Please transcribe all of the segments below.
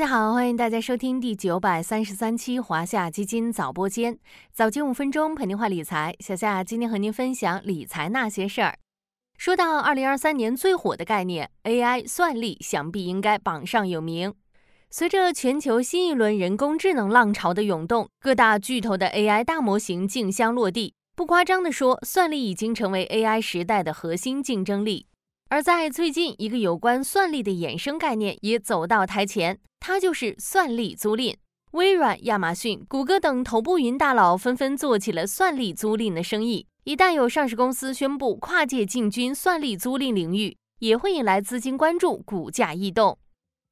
大家好，欢迎大家收听第九百三十三期华夏基金早播间，早间五分钟陪您话理财。小夏今天和您分享理财那些事儿。说到二零二三年最火的概念 AI 算力，想必应该榜上有名。随着全球新一轮人工智能浪潮的涌动，各大巨头的 AI 大模型竞相落地。不夸张地说，算力已经成为 AI 时代的核心竞争力。而在最近，一个有关算力的衍生概念也走到台前，它就是算力租赁。微软、亚马逊、谷歌等头部云大佬纷纷做起了算力租赁的生意。一旦有上市公司宣布跨界进军算力租赁领域，也会引来资金关注，股价异动。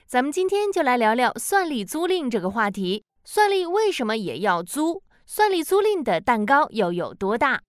咱们今天就来聊聊算力租赁这个话题。算力为什么也要租？算力租赁的蛋糕又有多大？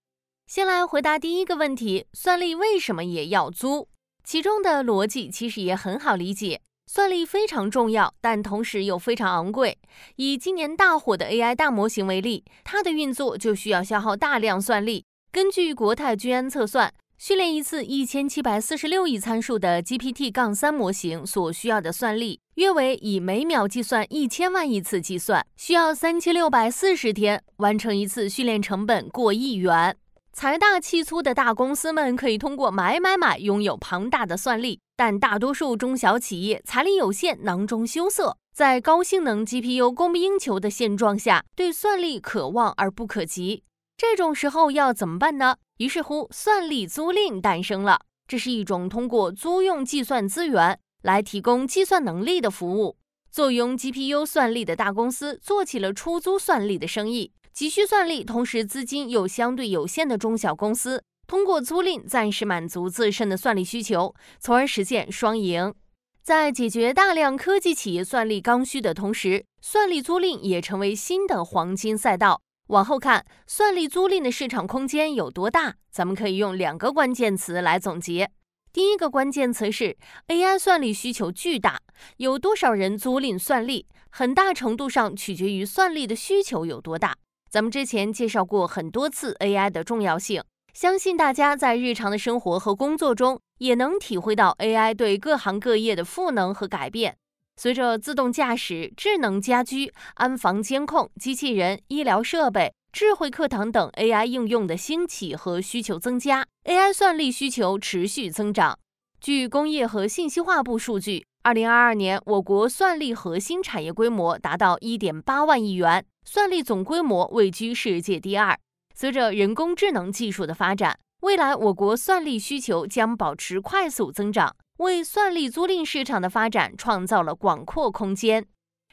先来回答第一个问题：算力为什么也要租？其中的逻辑其实也很好理解，算力非常重要，但同时又非常昂贵。以今年大火的 AI 大模型为例，它的运作就需要消耗大量算力。根据国泰君安测算，训练一次一千七百四十六亿参数的 GPT- 杠三模型所需要的算力，约为以每秒计算一千万亿次计算，需要三千六百四十天完成一次训练，成本过亿元。财大气粗的大公司们可以通过买买买拥有庞大的算力，但大多数中小企业财力有限，囊中羞涩，在高性能 GPU 供不应求的现状下，对算力可望而不可及。这种时候要怎么办呢？于是乎，算力租赁诞生了。这是一种通过租用计算资源来提供计算能力的服务。坐拥 GPU 算力的大公司做起了出租算力的生意。急需算力，同时资金又相对有限的中小公司，通过租赁暂时满足自身的算力需求，从而实现双赢。在解决大量科技企业算力刚需的同时，算力租赁也成为新的黄金赛道。往后看，算力租赁的市场空间有多大？咱们可以用两个关键词来总结。第一个关键词是 AI 算力需求巨大，有多少人租赁算力，很大程度上取决于算力的需求有多大。咱们之前介绍过很多次 AI 的重要性，相信大家在日常的生活和工作中也能体会到 AI 对各行各业的赋能和改变。随着自动驾驶、智能家居、安防监控、机器人、医疗设备、智慧课堂等 AI 应用的兴起和需求增加，AI 算力需求持续增长。据工业和信息化部数据，二零二二年我国算力核心产业规模达到一点八万亿元。算力总规模位居世界第二。随着人工智能技术的发展，未来我国算力需求将保持快速增长，为算力租赁市场的发展创造了广阔空间。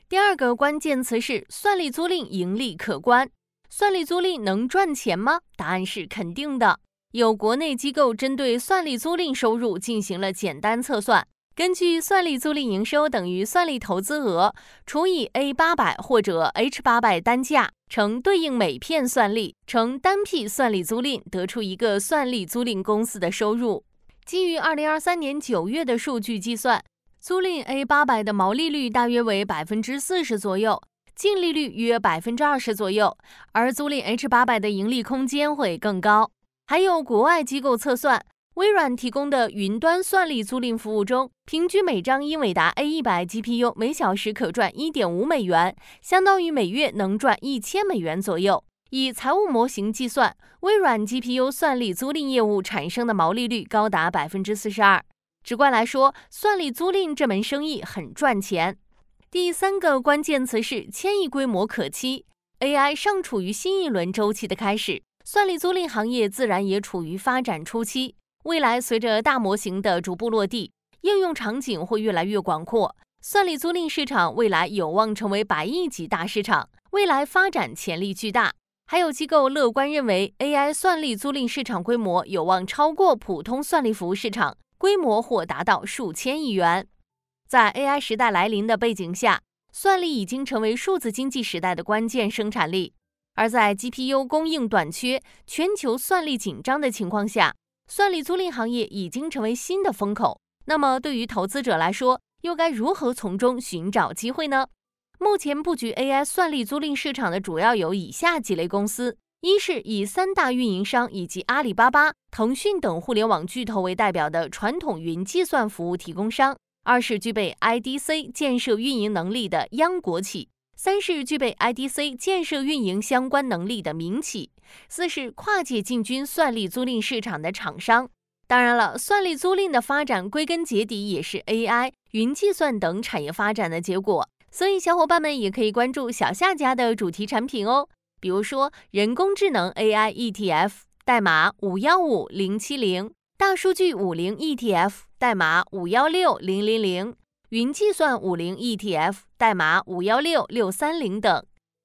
第二个关键词是算力租赁盈利可观。算力租赁能赚钱吗？答案是肯定的。有国内机构针对算力租赁收入进行了简单测算。根据算力租赁营收等于算力投资额除以 A 八百或者 H 八百单价乘对应每片算力乘单批算力租赁，得出一个算力租赁公司的收入。基于二零二三年九月的数据计算，租赁 A 八百的毛利率大约为百分之四十左右，净利率约百分之二十左右，而租赁 H 八百的盈利空间会更高。还有国外机构测算。微软提供的云端算力租赁服务中，平均每张英伟达 A 一百 GPU 每小时可赚一点五美元，相当于每月能赚一千美元左右。以财务模型计算，微软 GPU 算力租赁业务产生的毛利率高达百分之四十二。直观来说，算力租赁这门生意很赚钱。第三个关键词是千亿规模可期，AI 尚处于新一轮周期的开始，算力租赁行业自然也处于发展初期。未来随着大模型的逐步落地，应用场景会越来越广阔，算力租赁市场未来有望成为百亿级大市场，未来发展潜力巨大。还有机构乐观认为，AI 算力租赁市场规模有望超过普通算力服务市场，规模或达到数千亿元。在 AI 时代来临的背景下，算力已经成为数字经济时代的关键生产力。而在 GPU 供应短缺、全球算力紧张的情况下，算力租赁行业已经成为新的风口，那么对于投资者来说，又该如何从中寻找机会呢？目前布局 AI 算力租赁市场的主要有以下几类公司：一是以三大运营商以及阿里巴巴、腾讯等互联网巨头为代表的传统云计算服务提供商；二是具备 IDC 建设运营能力的央国企；三是具备 IDC 建设运营相关能力的民企；四是跨界进军算力租赁市场的厂商。当然了，算力租赁的发展归根结底也是 AI、云计算等产业发展的结果，所以小伙伴们也可以关注小夏家的主题产品哦。比如说人工智能 AI ETF，代码五幺五零七零；大数据五零 ETF，代码五幺六零零零；云计算五零 ETF，代码五幺六六三零等。